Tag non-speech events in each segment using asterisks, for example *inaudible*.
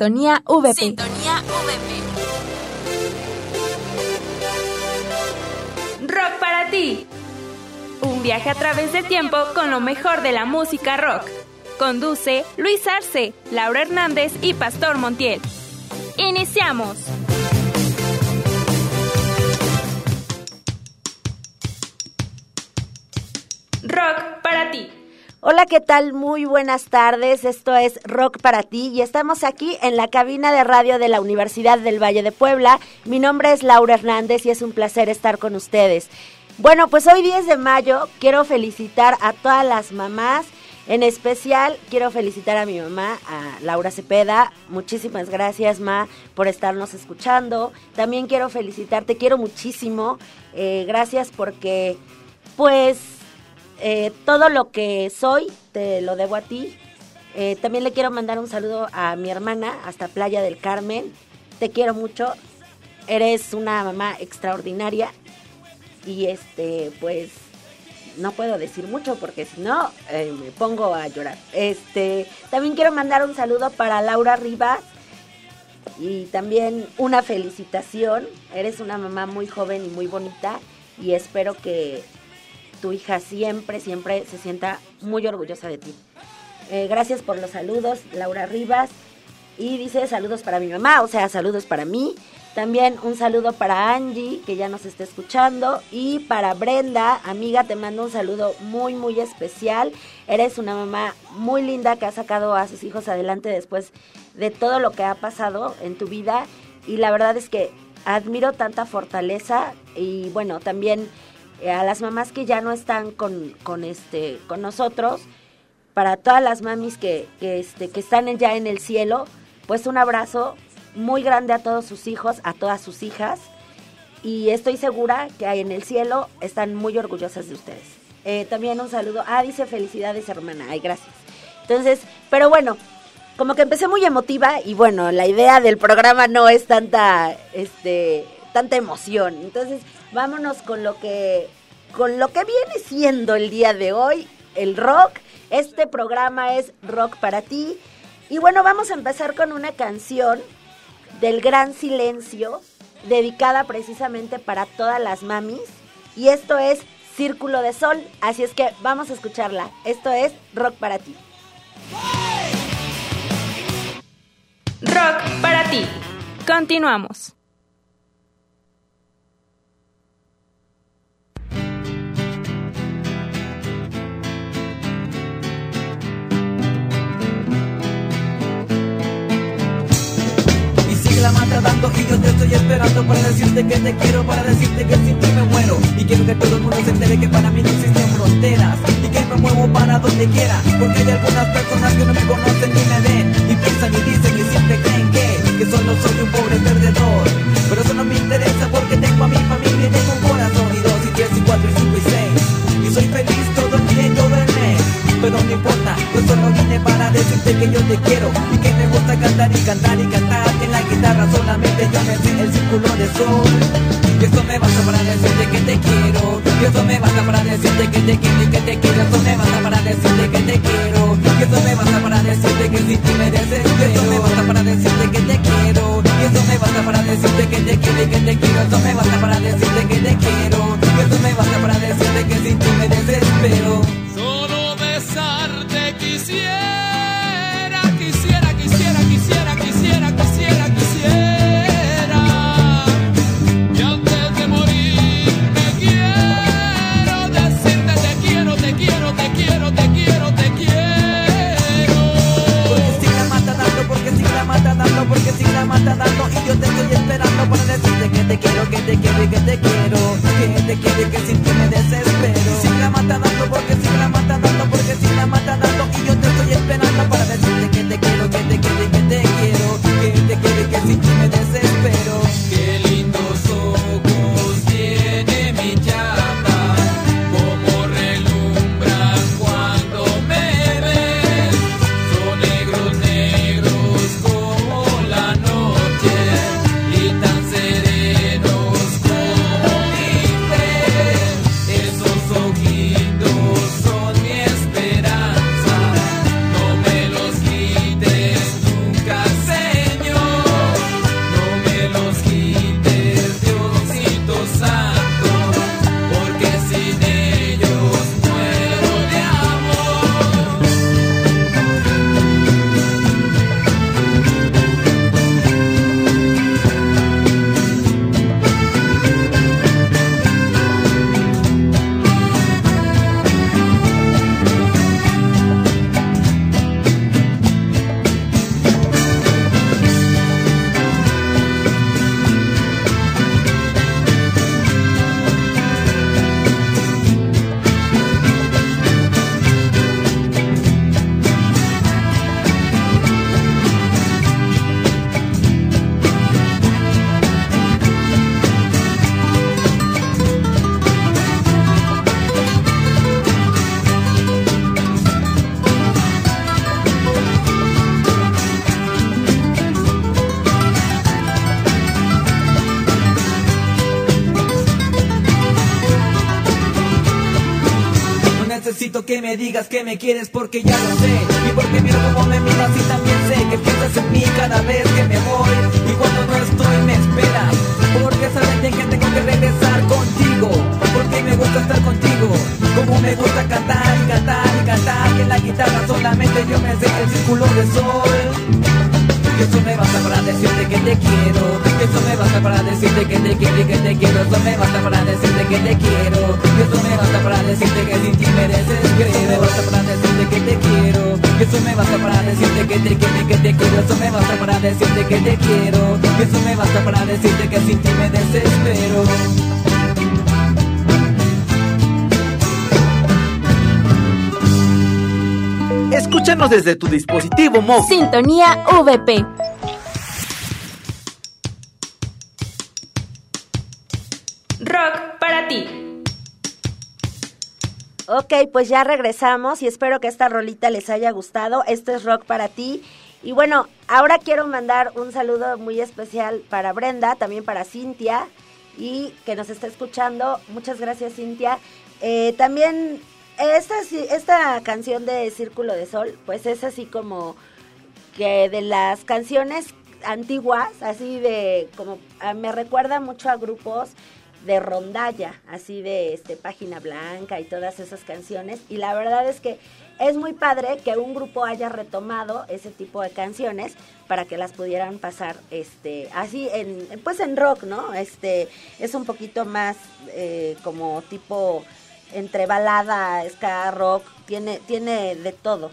Sintonía VP. Sintonía VP. Rock para ti. Un viaje a través del tiempo con lo mejor de la música rock. Conduce Luis Arce, Laura Hernández y Pastor Montiel. Iniciamos. Rock para ti. Hola, ¿qué tal? Muy buenas tardes. Esto es Rock para ti y estamos aquí en la cabina de radio de la Universidad del Valle de Puebla. Mi nombre es Laura Hernández y es un placer estar con ustedes. Bueno, pues hoy 10 de mayo quiero felicitar a todas las mamás. En especial quiero felicitar a mi mamá, a Laura Cepeda. Muchísimas gracias, Ma, por estarnos escuchando. También quiero felicitarte, quiero muchísimo. Eh, gracias porque, pues, eh, todo lo que soy te lo debo a ti. Eh, también le quiero mandar un saludo a mi hermana hasta Playa del Carmen. Te quiero mucho. Eres una mamá extraordinaria. Y este, pues, no puedo decir mucho porque si no eh, me pongo a llorar. Este, también quiero mandar un saludo para Laura Rivas y también una felicitación. Eres una mamá muy joven y muy bonita y espero que tu hija siempre, siempre se sienta muy orgullosa de ti. Eh, gracias por los saludos, Laura Rivas. Y dice saludos para mi mamá, o sea, saludos para mí. También un saludo para Angie, que ya nos está escuchando. Y para Brenda, amiga, te mando un saludo muy, muy especial. Eres una mamá muy linda que ha sacado a sus hijos adelante después de todo lo que ha pasado en tu vida. Y la verdad es que admiro tanta fortaleza. Y bueno, también a las mamás que ya no están con, con, este, con nosotros, para todas las mamis que, este, que están ya en el cielo, pues un abrazo muy grande a todos sus hijos, a todas sus hijas, y estoy segura que en el cielo están muy orgullosas de ustedes. Eh, también un saludo, ah, dice felicidades hermana, ay, gracias. Entonces, pero bueno, como que empecé muy emotiva y bueno, la idea del programa no es tanta, este, tanta emoción. Entonces, vámonos con lo que con lo que viene siendo el día de hoy, el rock. Este programa es Rock para ti. Y bueno, vamos a empezar con una canción del Gran Silencio, dedicada precisamente para todas las mamis. Y esto es Círculo de Sol. Así es que vamos a escucharla. Esto es Rock para ti. Rock para ti. Continuamos. La mata dando y yo te estoy esperando para decirte que te quiero, para decirte que sin ti me muero. Y quiero que todo el mundo se entere que para mí no existen fronteras y que me muevo para donde quiera. Porque hay algunas personas que no me conocen ni me ven y piensan y dicen y siempre creen que, que solo soy un pobre perdedor. Yo solo vine para decirte que yo te quiero y que me gusta cantar y cantar y cantar en la guitarra solamente yo me sé el círculo de sol. Y eso me basta para decirte que te quiero. Y eso me basta para decirte que te quiero y que te quiero. Eso me basta para decirte que te quiero. Y eso me basta para decirte que sin ti me desespero. Eso me basta para decirte que te quiero. Y eso me basta para decirte que te quiero y que te quiero. Eso me basta para decirte que te quiero. Y eso me basta para decirte que sin ti me desespero. Para decirte que te quiero, que te quiero y que te quiero, que te quiero y que sin que me digas que me quieres porque ya lo sé. Y porque miro cómo me miras y también sé que piensas en mí cada vez que me voy. Y cuando no estoy me esperas. Porque sabes bien que tengo que regresar contigo. Porque me gusta estar contigo. Como me gusta cantar y cantar y cantar. Que en la guitarra solamente yo me sé el círculo de sol eso me basta para decirte que te quiero eso me basta para decirte que te quiero y que te quiero Eso me basta para decirte que te quiero eso me basta para decirte que sin ti me desespero Me basta para decirte que te quiero eso me basta para decirte que te quiero y que te quiero Eso me basta para decirte que te quiero eso me basta para decirte que sin ti me desespero Escúchanos desde tu dispositivo móvil. Sintonía VP. Rock para ti. Ok, pues ya regresamos y espero que esta rolita les haya gustado. Esto es Rock para ti. Y bueno, ahora quiero mandar un saludo muy especial para Brenda, también para Cintia y que nos está escuchando. Muchas gracias Cintia. Eh, también esta, esta canción de Círculo de Sol, pues es así como que de las canciones antiguas, así de como me recuerda mucho a grupos de rondalla, así de este página blanca y todas esas canciones y la verdad es que es muy padre que un grupo haya retomado ese tipo de canciones para que las pudieran pasar este así en pues en rock, ¿no? Este es un poquito más eh, como tipo entre balada, ska, rock, tiene, tiene de todo.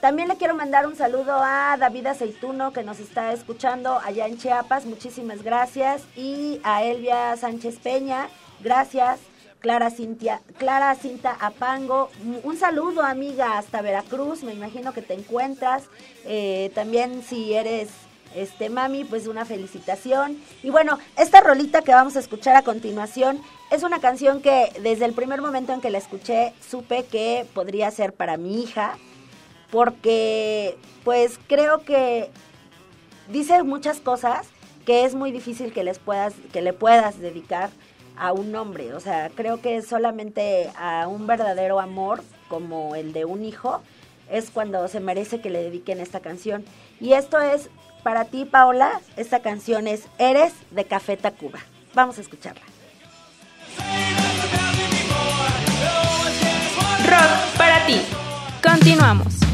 También le quiero mandar un saludo a David Aceituno que nos está escuchando allá en Chiapas, muchísimas gracias. Y a Elvia Sánchez Peña, gracias. Clara Cintia, Clara Cinta Apango, un saludo amiga hasta Veracruz, me imagino que te encuentras. Eh, también si eres este mami, pues una felicitación. Y bueno, esta rolita que vamos a escuchar a continuación es una canción que desde el primer momento en que la escuché supe que podría ser para mi hija, porque pues creo que dice muchas cosas que es muy difícil que les puedas que le puedas dedicar a un hombre, o sea, creo que solamente a un verdadero amor como el de un hijo es cuando se merece que le dediquen esta canción. Y esto es para ti, Paola, esta canción es Eres de Café Tacuba. Vamos a escucharla. Rock para ti. Continuamos.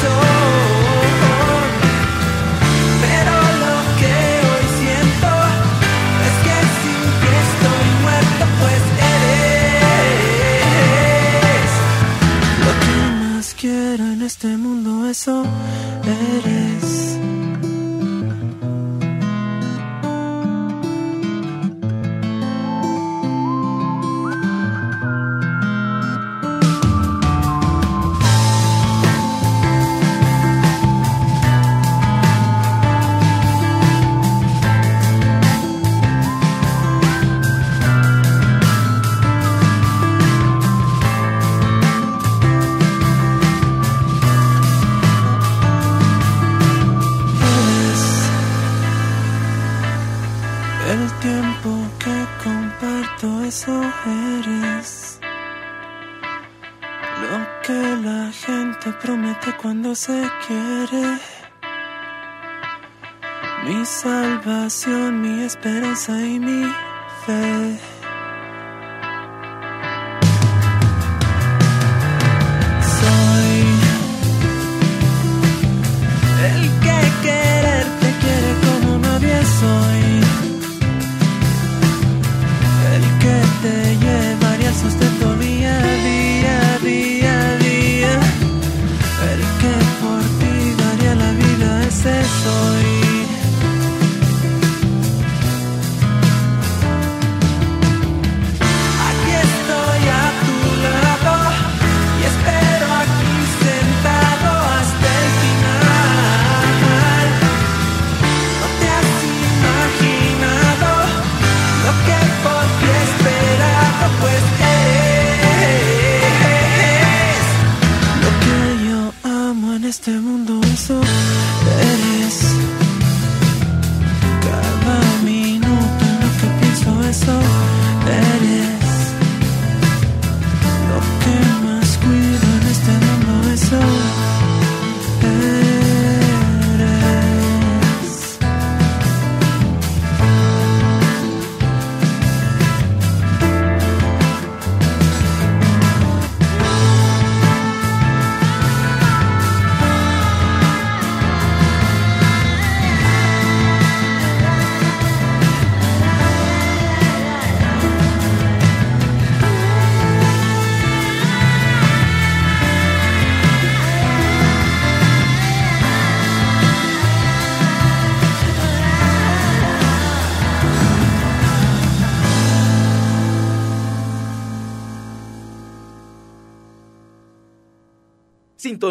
So time.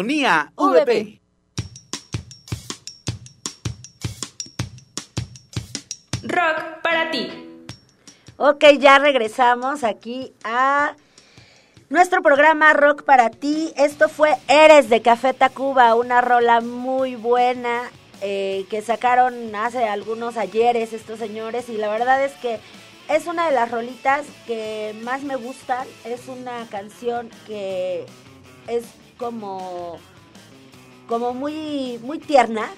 Sintonía VP. VP. Rock para ti. Ok, ya regresamos aquí a nuestro programa Rock para ti. Esto fue Eres de Café Tacuba, una rola muy buena eh, que sacaron hace algunos ayeres estos señores y la verdad es que es una de las rolitas que más me gustan. Es una canción que es como como muy muy tierna,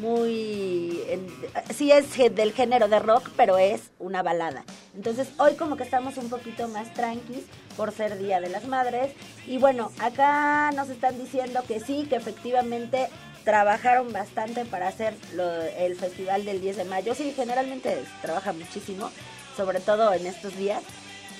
muy sí es del género de rock, pero es una balada. Entonces, hoy como que estamos un poquito más tranquis por ser Día de las Madres y bueno, acá nos están diciendo que sí, que efectivamente trabajaron bastante para hacer lo- el festival del 10 de mayo. Sí, generalmente trabaja muchísimo, sobre todo en estos días.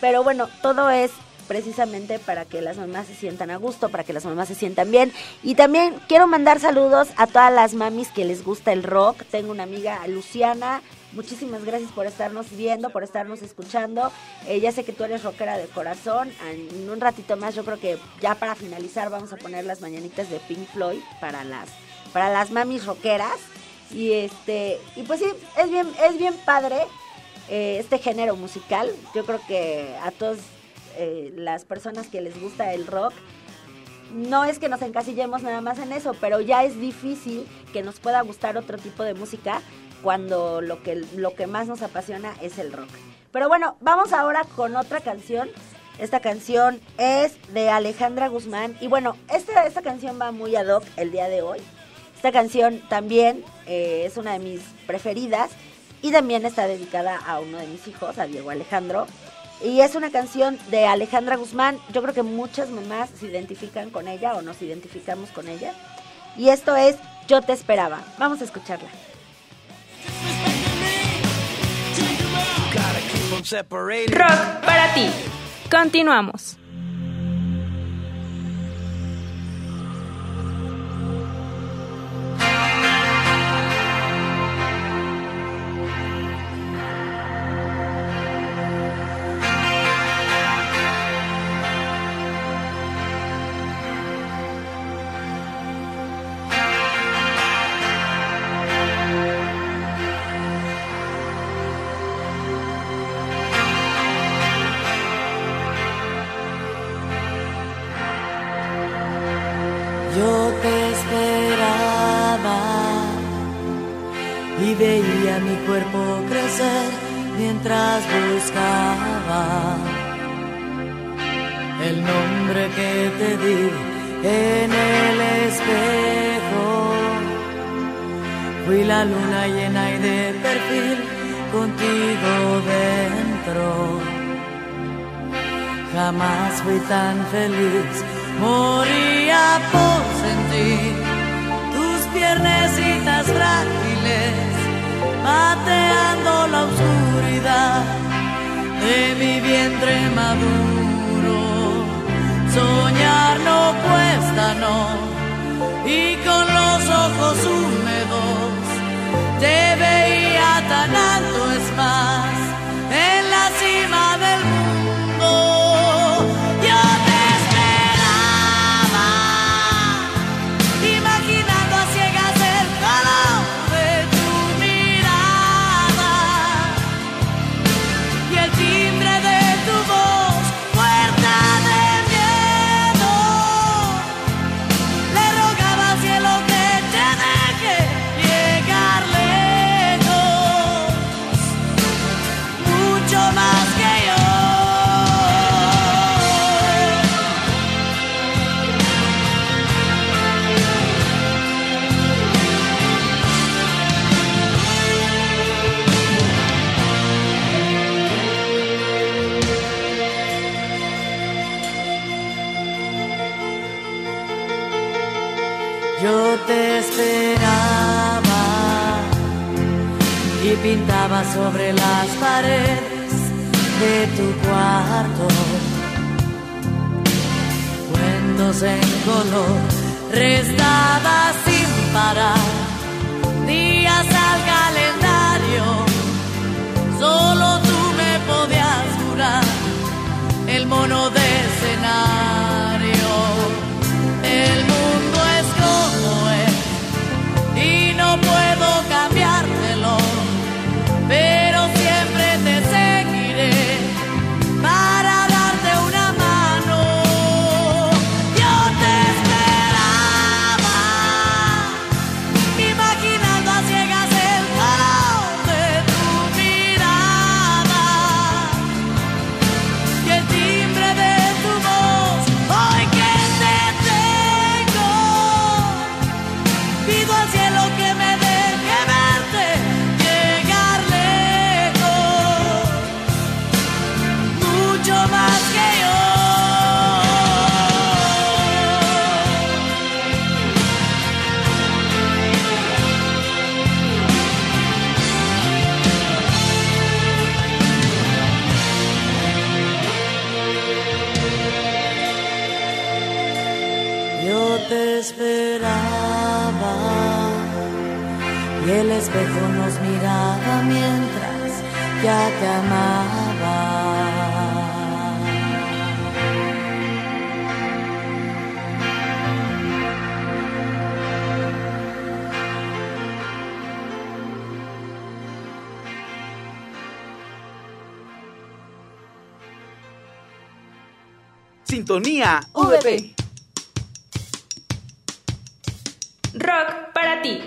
Pero bueno, todo es precisamente para que las mamás se sientan a gusto, para que las mamás se sientan bien. Y también quiero mandar saludos a todas las mamis que les gusta el rock. Tengo una amiga, Luciana. Muchísimas gracias por estarnos viendo, por estarnos escuchando. Eh, ya sé que tú eres rockera de corazón. En un ratito más, yo creo que ya para finalizar vamos a poner las mañanitas de Pink Floyd para las, para las mamis rockeras. Y este, y pues sí, es bien, es bien padre eh, este género musical. Yo creo que a todas eh, las personas que les gusta el rock, no es que nos encasillemos nada más en eso, pero ya es difícil que nos pueda gustar otro tipo de música cuando lo que, lo que más nos apasiona es el rock. Pero bueno, vamos ahora con otra canción. Esta canción es de Alejandra Guzmán. Y bueno, esta, esta canción va muy ad hoc el día de hoy. Esta canción también eh, es una de mis preferidas y también está dedicada a uno de mis hijos, a Diego Alejandro. Y es una canción de Alejandra Guzmán. Yo creo que muchas mamás se identifican con ella o nos identificamos con ella. Y esto es Yo te esperaba. Vamos a escucharla. Rock para ti. Continuamos. Sintonía VP. Rock para ti.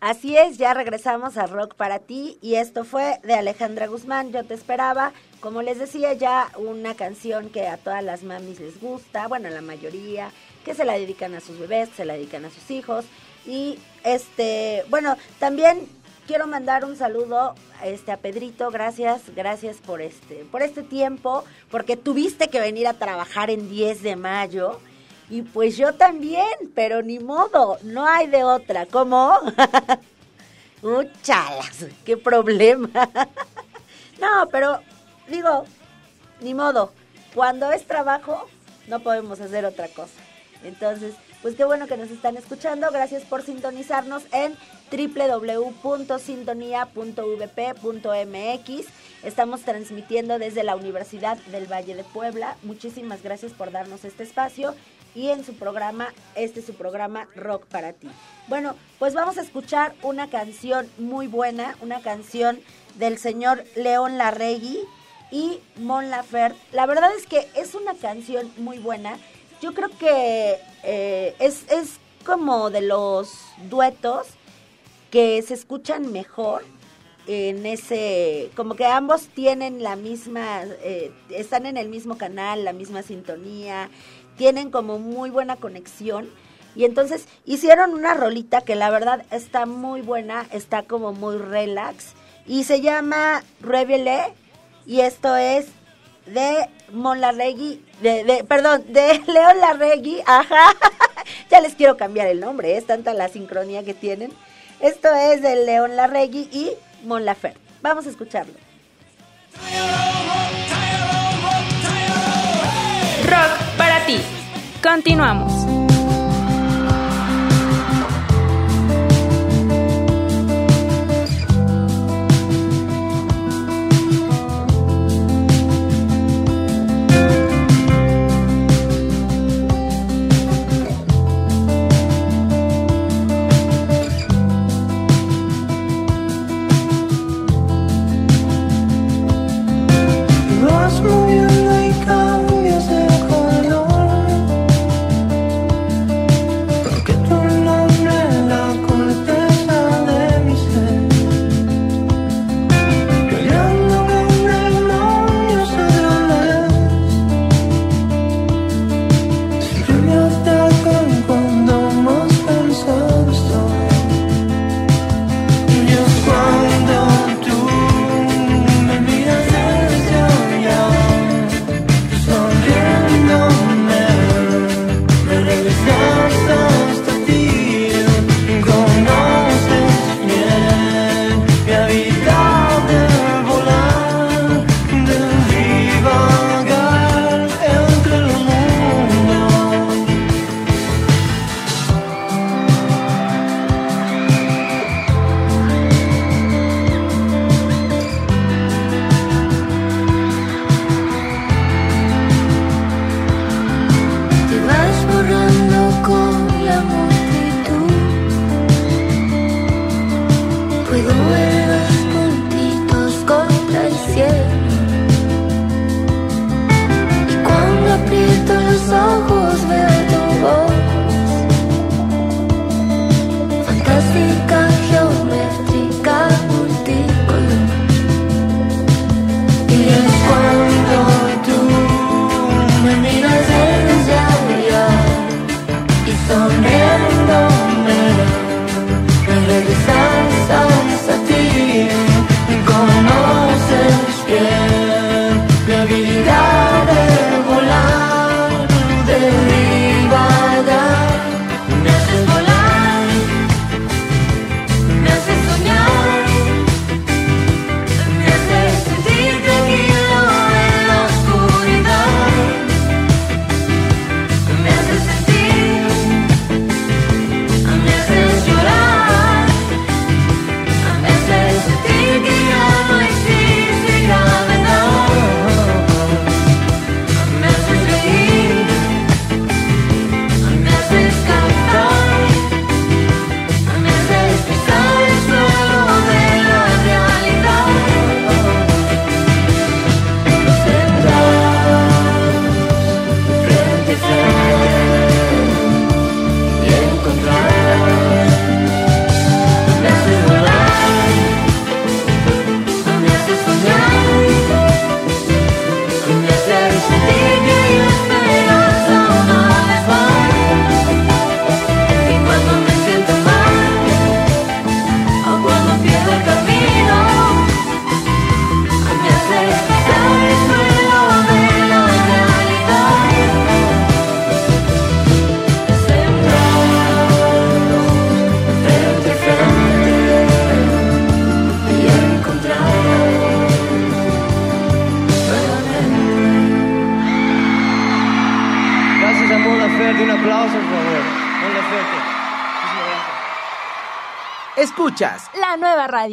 Así es, ya regresamos a Rock para ti y esto fue de Alejandra Guzmán, yo te esperaba. Como les decía ya, una canción que a todas las mamis les gusta, bueno, a la mayoría, que se la dedican a sus bebés, que se la dedican a sus hijos. Y este, bueno, también quiero mandar un saludo este, a Pedrito, gracias, gracias por este, por este tiempo, porque tuviste que venir a trabajar en 10 de mayo. Y pues yo también, pero ni modo, no hay de otra. ¿Cómo? *laughs* Uchalas, qué problema. *laughs* no, pero digo, ni modo. Cuando es trabajo, no podemos hacer otra cosa. Entonces, pues qué bueno que nos están escuchando. Gracias por sintonizarnos en www.sintonía.vp.mx. Estamos transmitiendo desde la Universidad del Valle de Puebla. Muchísimas gracias por darnos este espacio y en su programa, este es su programa Rock para ti. Bueno, pues vamos a escuchar una canción muy buena, una canción del señor León Larregui y Mon Laferte. La verdad es que es una canción muy buena. Yo creo que eh, es, es como de los duetos que se escuchan mejor en ese, como que ambos tienen la misma, eh, están en el mismo canal, la misma sintonía, tienen como muy buena conexión. Y entonces hicieron una rolita que la verdad está muy buena, está como muy relax. Y se llama Revele. Y esto es de Mon Larregui, de, de, perdón, de *laughs* León Larregui, ajá. *laughs* ya les quiero cambiar el nombre, es tanta la sincronía que tienen. Esto es de León Larregui y Mon Laferte. Vamos a escucharlo. Rock para ti. Continuamos.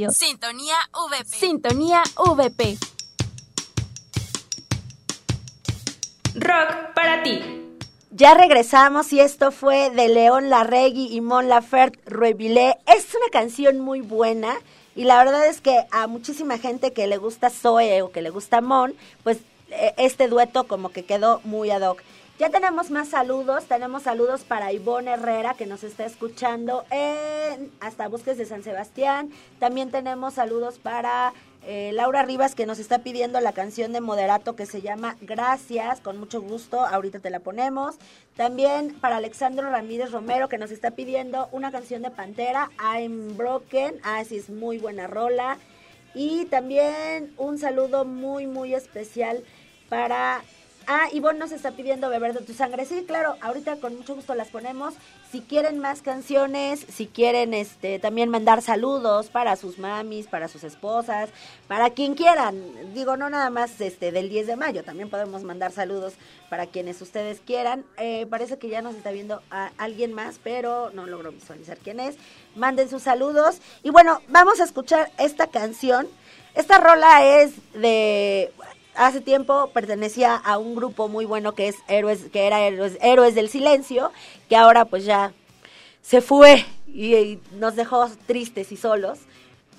Radio. Sintonía VP. Sintonía VP. Rock para ti. Ya regresamos y esto fue de León Larregui y Mon Laferte Ruebilé. Es una canción muy buena y la verdad es que a muchísima gente que le gusta Zoe o que le gusta Mon, pues eh, este dueto como que quedó muy ad hoc. Ya tenemos más saludos. Tenemos saludos para Ivonne Herrera, que nos está escuchando en hasta Bosques de San Sebastián. También tenemos saludos para eh, Laura Rivas, que nos está pidiendo la canción de Moderato que se llama Gracias. Con mucho gusto, ahorita te la ponemos. También para Alexandro Ramírez Romero, que nos está pidiendo una canción de Pantera, I'm Broken. Ah, sí, es muy buena rola. Y también un saludo muy, muy especial para... Ah, Ivonne nos está pidiendo beber de tu sangre. Sí, claro, ahorita con mucho gusto las ponemos. Si quieren más canciones, si quieren este también mandar saludos para sus mamis, para sus esposas, para quien quieran. Digo, no nada más este del 10 de mayo, también podemos mandar saludos para quienes ustedes quieran. Eh, parece que ya nos está viendo a alguien más, pero no logro visualizar quién es. Manden sus saludos. Y bueno, vamos a escuchar esta canción. Esta rola es de hace tiempo pertenecía a un grupo muy bueno que es Héroes, que era Héroes, Héroes del Silencio, que ahora pues ya se fue y, nos dejó tristes y solos.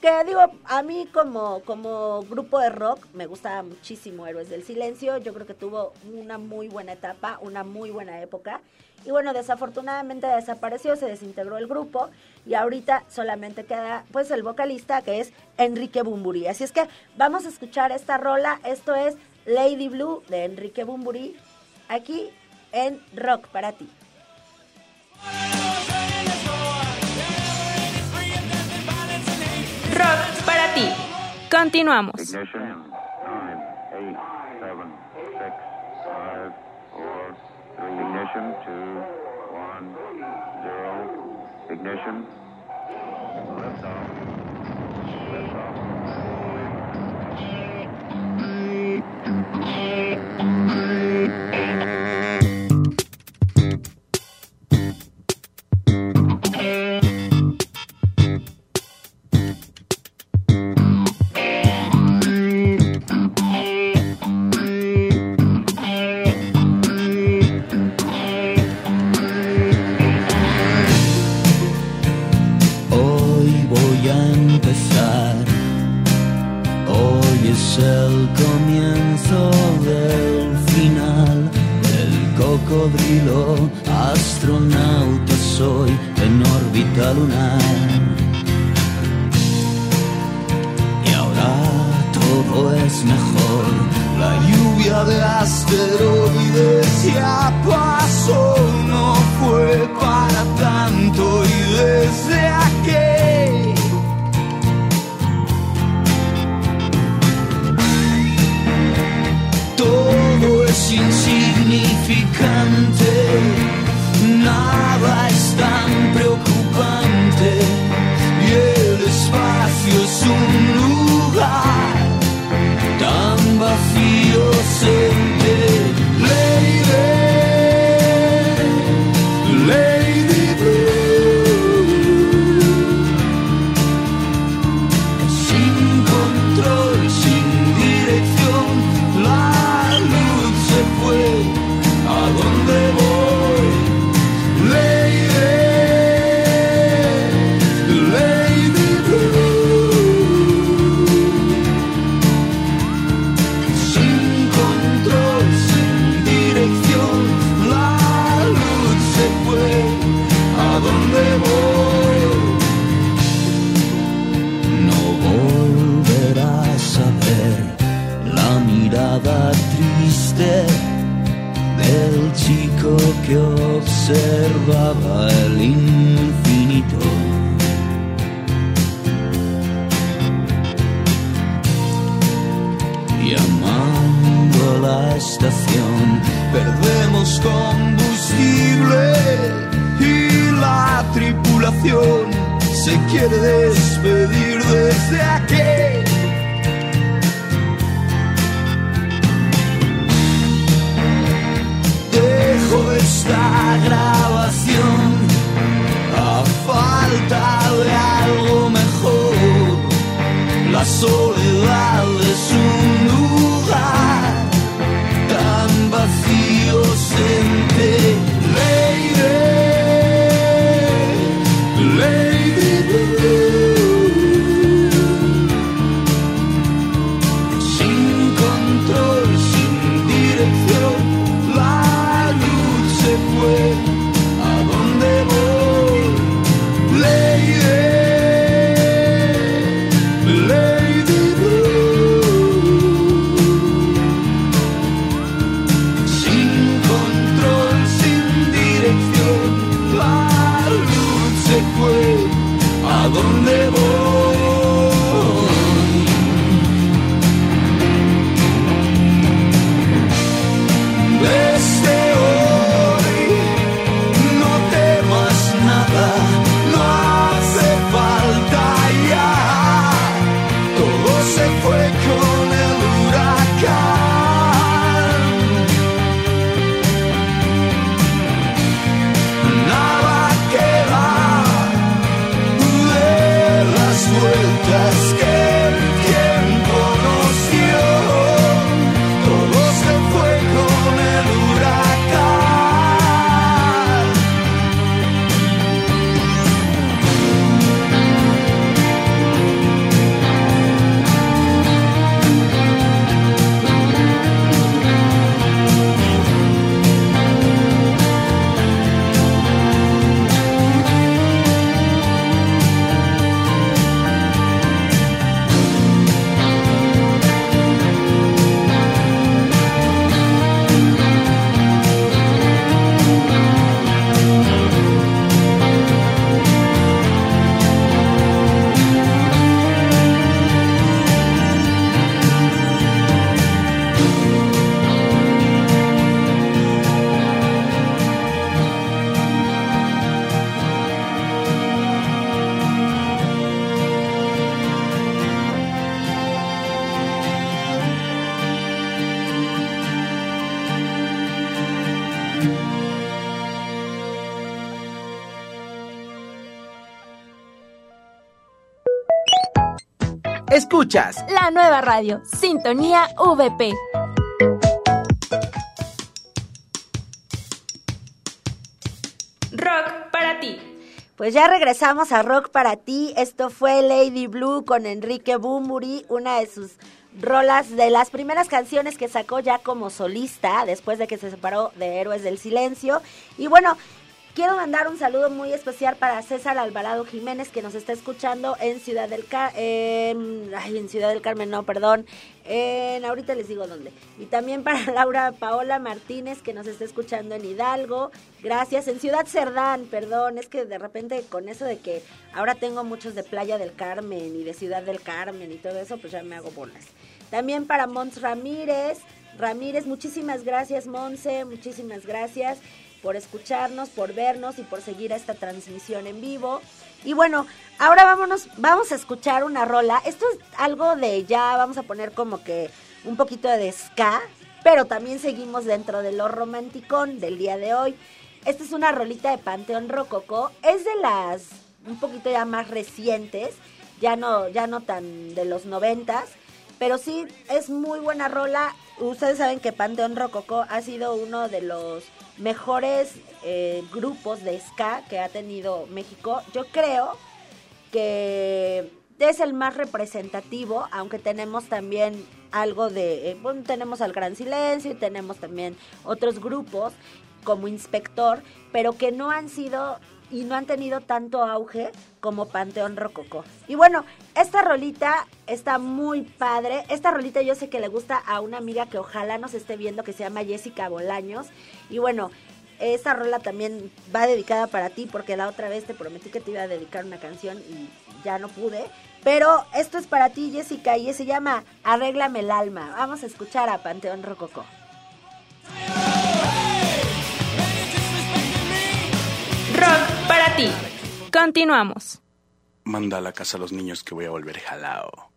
Que digo, a mí como, como grupo de rock me gusta muchísimo Héroes del Silencio. Yo creo que tuvo una muy buena etapa, una muy buena época. Y bueno, desafortunadamente desapareció, se desintegró el grupo y ahorita solamente queda pues el vocalista que es Enrique Bumburi. Así es que vamos a escuchar esta rola. Esto es Lady Blue de Enrique Bumburi aquí en Rock para ti. Rock para ti. Continuamos. Ignition. Ignition. Two, one, zero. Ignition. Liftoff. Liftoff. Escuchas La nueva radio, Sintonía VP. Rock para ti. Pues ya regresamos a Rock para ti. Esto fue Lady Blue con Enrique Bumburi, una de sus rolas de las primeras canciones que sacó ya como solista después de que se separó de Héroes del Silencio. Y bueno, quiero mandar un saludo muy especial para César Alvarado Jiménez que nos está escuchando en Ciudad del Carmen, en Ciudad del Carmen, no, perdón, en ahorita les digo dónde. Y también para *laughs* Laura Paola Martínez que nos está escuchando en Hidalgo. Gracias. En Ciudad Cerdán, perdón, es que de repente con eso de que ahora tengo muchos de Playa del Carmen y de Ciudad del Carmen y todo eso, pues ya me hago bolas. También para Mons Ramírez. Ramírez, muchísimas gracias, Monse, muchísimas gracias por escucharnos, por vernos y por seguir esta transmisión en vivo. Y bueno, ahora vámonos, vamos a escuchar una rola. Esto es algo de ya, vamos a poner como que un poquito de ska, pero también seguimos dentro de lo romanticón del día de hoy. Esta es una rolita de Panteón Rococó, es de las un poquito ya más recientes, ya no, ya no tan de los noventas, pero sí es muy buena rola. Ustedes saben que Panteón Rococó ha sido uno de los mejores eh, grupos de ska que ha tenido México. Yo creo que es el más representativo, aunque tenemos también algo de, eh, bueno, tenemos al Gran Silencio y tenemos también otros grupos como Inspector, pero que no han sido y no han tenido tanto auge como Panteón Rococó. Y bueno, esta rolita está muy padre. Esta rolita yo sé que le gusta a una amiga que ojalá nos esté viendo que se llama Jessica Bolaños. Y bueno, esta rola también va dedicada para ti porque la otra vez te prometí que te iba a dedicar una canción y ya no pude. Pero esto es para ti, Jessica, y se llama Arréglame el alma. Vamos a escuchar a Panteón Rococó. Rock ti. Continuamos. Manda a la casa a los niños que voy a volver jalao.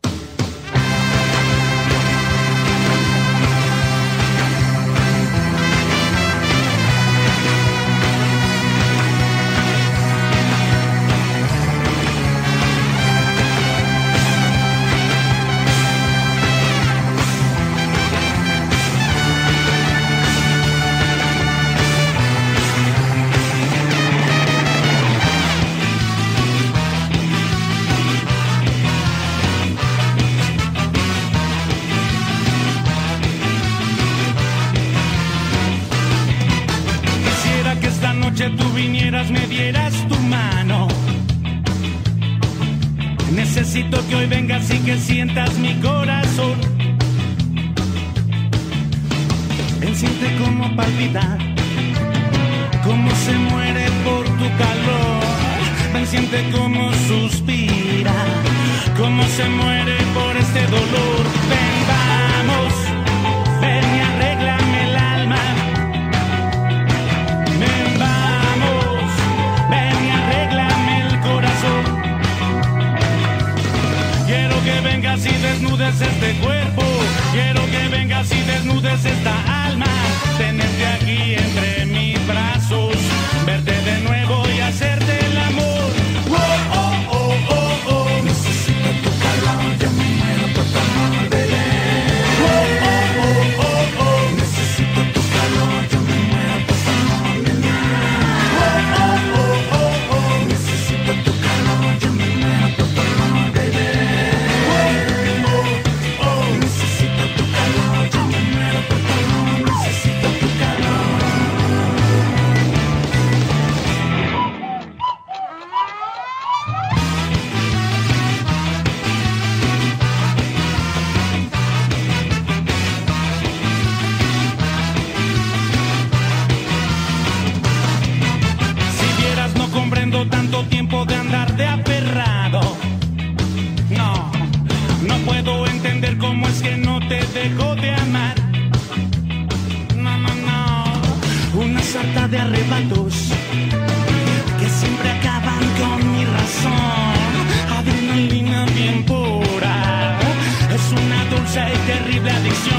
Que hoy vengas y que sientas mi corazón. Ven, siente cómo palpita, cómo se muere por tu calor. Ven, siente cómo suspira, cómo se muere por este dolor. Ven, vamos, vengas y desnudes este cuerpo. Quiero que vengas y desnudes esta alma. Tenerte aquí entre horrible.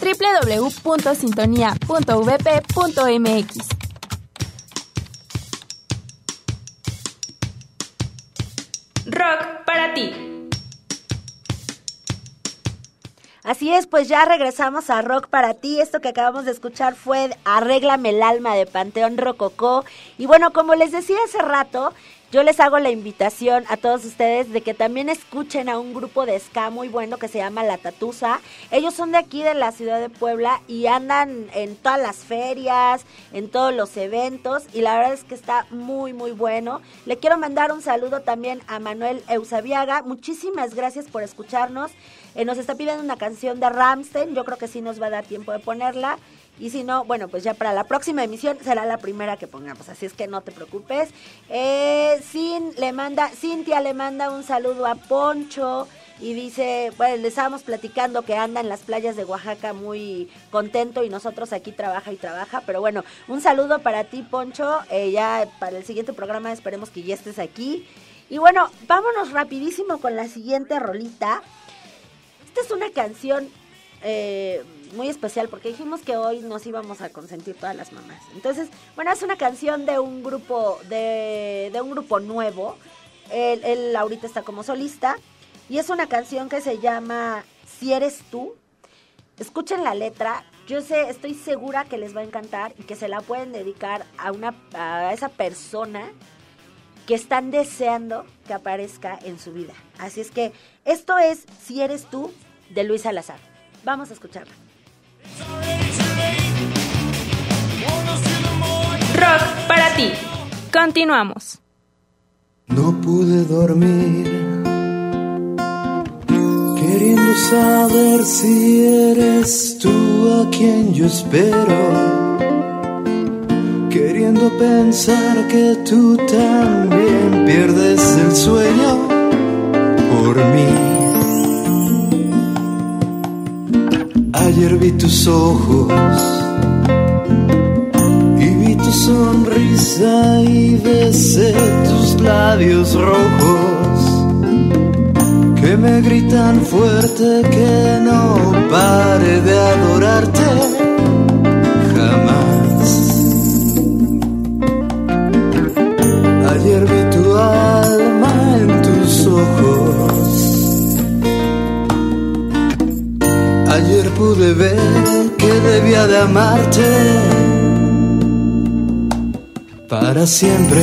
www.sintonía.vp.mx Rock para ti. Así es, pues ya regresamos a Rock para ti. Esto que acabamos de escuchar fue Arréglame el alma de Panteón Rococó. Y bueno, como les decía hace rato, yo les hago la invitación a todos ustedes de que también escuchen a un grupo de ska muy bueno que se llama La Tatusa. Ellos son de aquí de la ciudad de Puebla y andan en todas las ferias, en todos los eventos y la verdad es que está muy muy bueno. Le quiero mandar un saludo también a Manuel Eusabiaga. Muchísimas gracias por escucharnos. Eh, nos está pidiendo una canción de Ramstein, yo creo que sí nos va a dar tiempo de ponerla. Y si no, bueno, pues ya para la próxima emisión será la primera que pongamos, así es que no te preocupes. Eh, le manda, Cintia le manda un saludo a Poncho y dice, bueno, le estábamos platicando que anda en las playas de Oaxaca muy contento y nosotros aquí trabaja y trabaja, pero bueno, un saludo para ti Poncho, eh, ya para el siguiente programa esperemos que ya estés aquí. Y bueno, vámonos rapidísimo con la siguiente rolita. Esta es una canción eh, muy especial porque dijimos que hoy nos íbamos a consentir todas las mamás. Entonces, bueno, es una canción de un grupo, de, de un grupo nuevo. Él, ahorita está como solista. Y es una canción que se llama Si eres tú. Escuchen la letra. Yo sé, estoy segura que les va a encantar y que se la pueden dedicar a una a esa persona que están deseando que aparezca en su vida. Así es que esto es Si eres tú de Luis Salazar. Vamos a escucharla. Rock para ti. Continuamos. No pude dormir Queriendo saber si eres tú a quien yo espero Queriendo pensar que tú también pierdes el sueño por mí Ayer vi tus ojos y vi tu sonrisa y besé tus labios rojos que me gritan fuerte que no pare de adorarte pude ver que debía de amarte para siempre.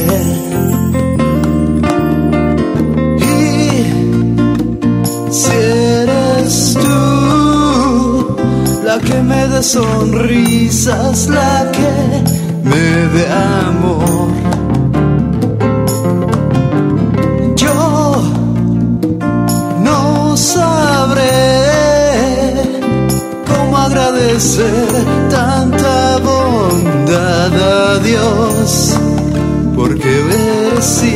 Y si eres tú la que me dé sonrisas, la que me dé amor. Bondad a Dios, porque eres simplemente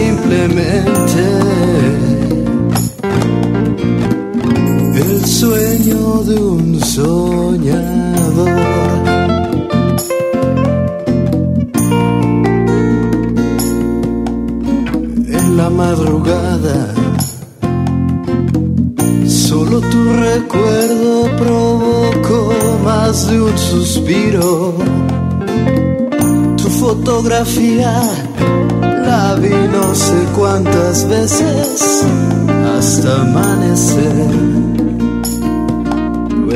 la vi no sé cuántas veces hasta amanecer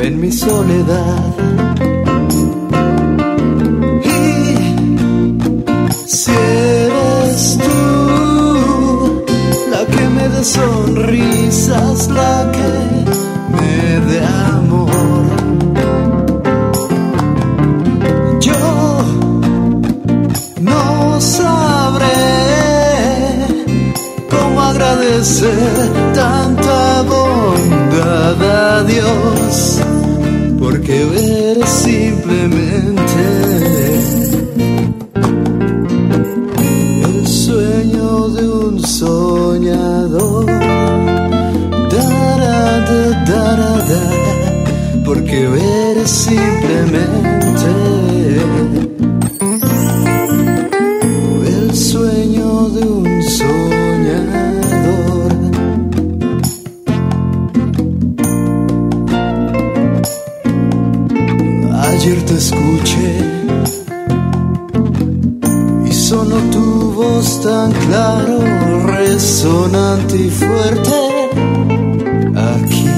en mi soledad. Ayer te escuché y sonó tu voz tan claro, resonante y fuerte aquí.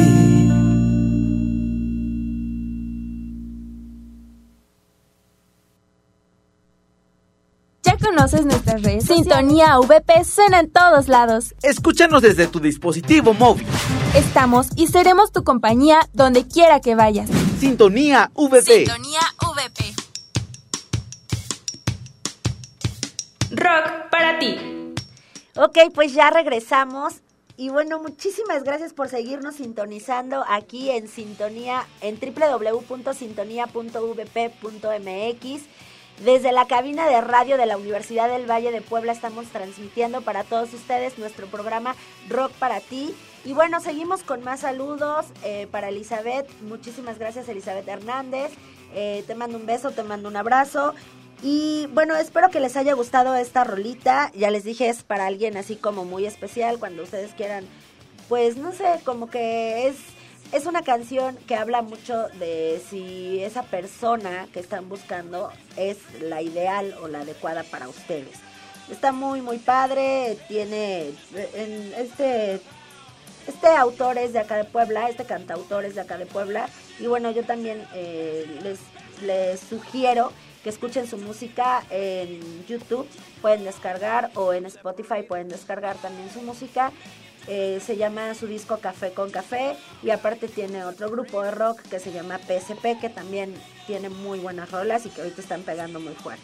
¿Ya conoces nuestras redes? Sintonía VP suena en todos lados. Escúchanos desde tu dispositivo móvil. Estamos y seremos tu compañía donde quiera que vayas. Sintonía VP. Sintonía VP. Rock para ti. Ok, pues ya regresamos. Y bueno, muchísimas gracias por seguirnos sintonizando aquí en sintonía en www.sintonía.vp.mx. Desde la cabina de radio de la Universidad del Valle de Puebla estamos transmitiendo para todos ustedes nuestro programa Rock para ti. Y bueno, seguimos con más saludos eh, para Elizabeth. Muchísimas gracias Elizabeth Hernández. Eh, te mando un beso, te mando un abrazo. Y bueno, espero que les haya gustado esta rolita. Ya les dije, es para alguien así como muy especial cuando ustedes quieran. Pues no sé, como que es, es una canción que habla mucho de si esa persona que están buscando es la ideal o la adecuada para ustedes. Está muy, muy padre. Tiene en este este autor es de acá de Puebla, este cantautor es de acá de Puebla. Y bueno, yo también eh, les, les sugiero que escuchen su música en YouTube, pueden descargar, o en Spotify pueden descargar también su música. Eh, se llama su disco Café con Café y aparte tiene otro grupo de rock que se llama PSP que también tiene muy buenas rolas y que ahorita están pegando muy fuerte.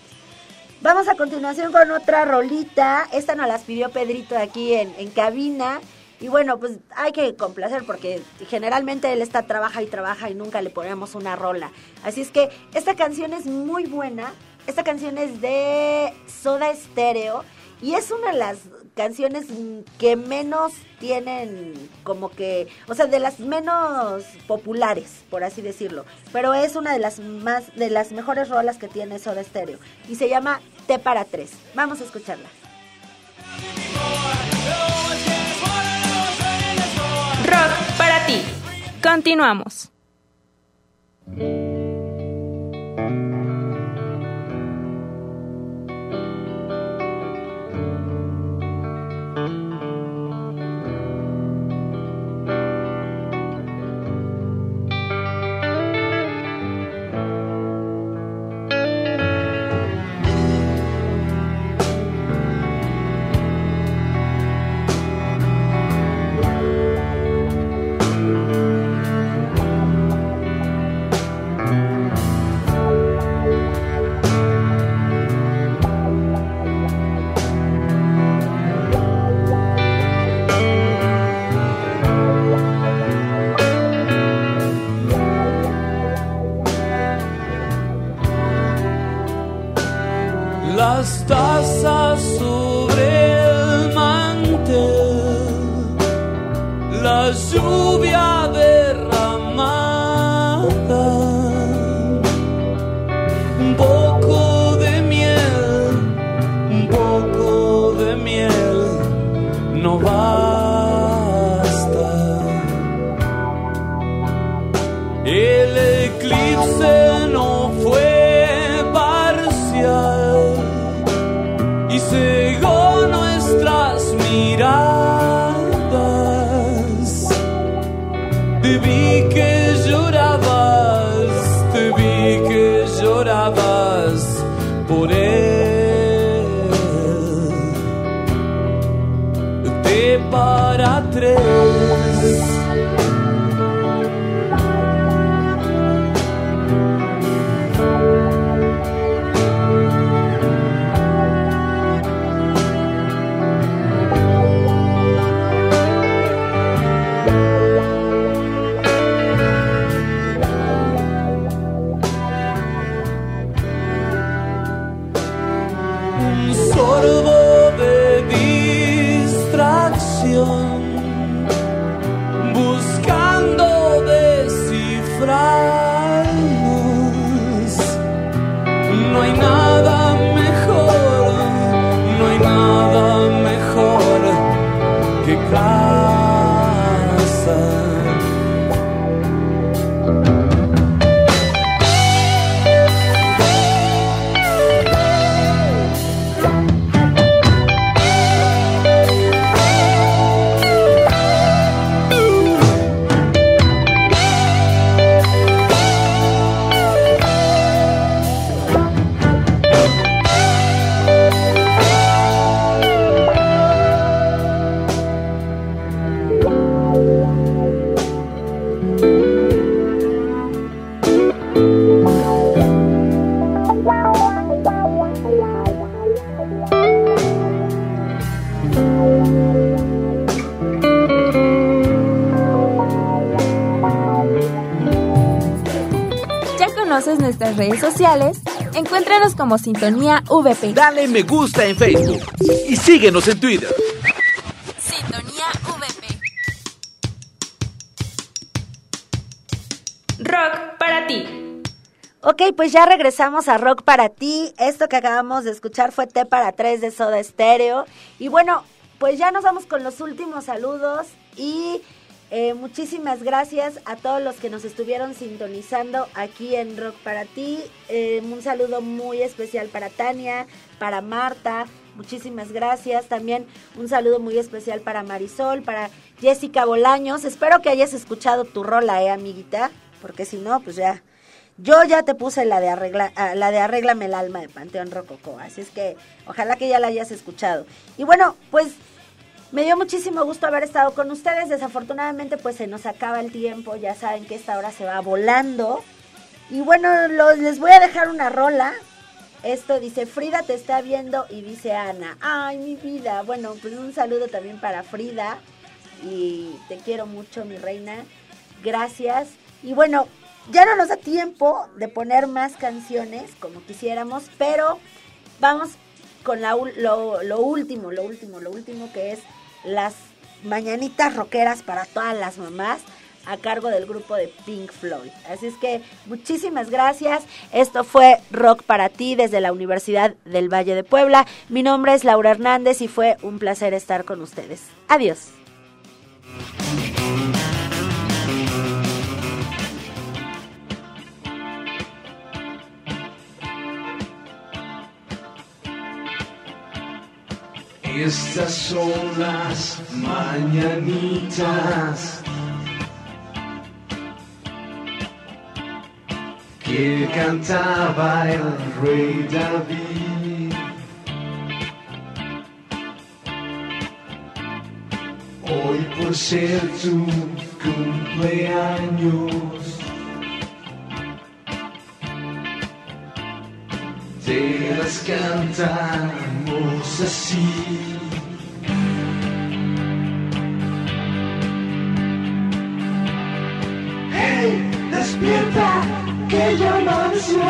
Vamos a continuación con otra rolita. Esta nos las pidió Pedrito aquí en, en cabina. Y bueno, pues hay que complacer porque generalmente él está trabaja y trabaja y nunca le ponemos una rola. Así es que esta canción es muy buena. Esta canción es de Soda Stereo y es una de las canciones que menos tienen como que, o sea, de las menos populares, por así decirlo, pero es una de las más de las mejores rolas que tiene Soda Stereo y se llama T para tres. Vamos a escucharla. Ti. Continuamos. Nuestras redes sociales? Encuéntranos como Sintonía VP. Dale me gusta en Facebook y síguenos en Twitter. Sintonía VP. Rock para ti. Ok, pues ya regresamos a Rock para ti. Esto que acabamos de escuchar fue T para 3 de Soda Stereo. Y bueno, pues ya nos vamos con los últimos saludos y eh, muchísimas gracias a todos los que nos estuvieron sintonizando aquí en Rock para ti. Eh, un saludo muy especial para Tania, para Marta. Muchísimas gracias. También un saludo muy especial para Marisol, para Jessica Bolaños. Espero que hayas escuchado tu rola, eh, amiguita. Porque si no, pues ya. Yo ya te puse la de arregla, ah, la de arréglame el alma de Panteón Rococó, así es que ojalá que ya la hayas escuchado. Y bueno, pues me dio muchísimo gusto haber estado con ustedes. Desafortunadamente, pues se nos acaba el tiempo. Ya saben que esta hora se va volando. Y bueno, les voy a dejar una rola. Esto dice, Frida te está viendo y dice Ana, ay mi vida. Bueno, pues un saludo también para Frida. Y te quiero mucho, mi reina. Gracias. Y bueno, ya no nos da tiempo de poner más canciones como quisiéramos, pero vamos con lo último, lo último, lo último que es las mañanitas rockeras para todas las mamás a cargo del grupo de Pink Floyd. Así es que muchísimas gracias. Esto fue Rock para ti desde la Universidad del Valle de Puebla. Mi nombre es Laura Hernández y fue un placer estar con ustedes. Adiós. Estas son las mañanitas que cantaba el rey David. Hoy por ser tu cumpleaños, te las cantamos así. ¡Despierta! ¡Que ya amaneció!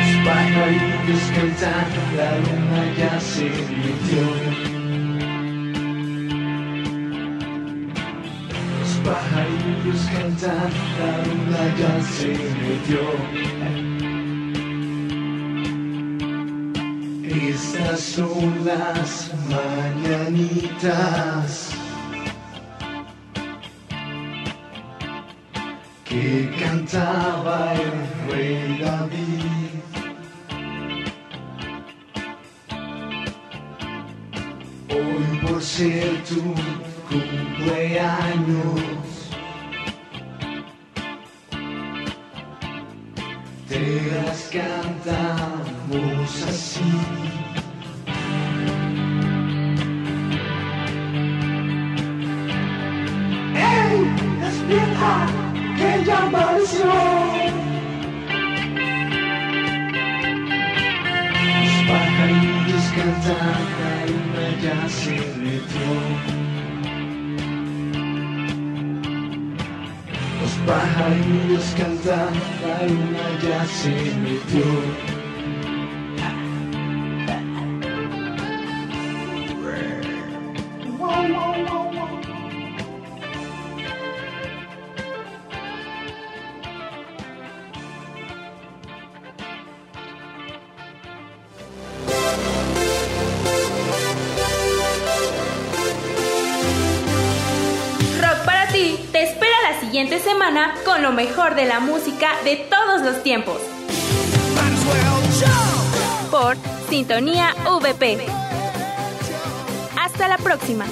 Los pajarillos cantan, la luna ya se metió. Los pajarillos cantan, la luna ya se metió. Estas son las mañanitas que cantaba el rey David. Hoy por ser tu cumpleaños, te las cantamos así. Los pajarillos cantan, la luna ya se metió. Mejor de la música de todos los tiempos. Por Sintonía VP. Hasta la próxima.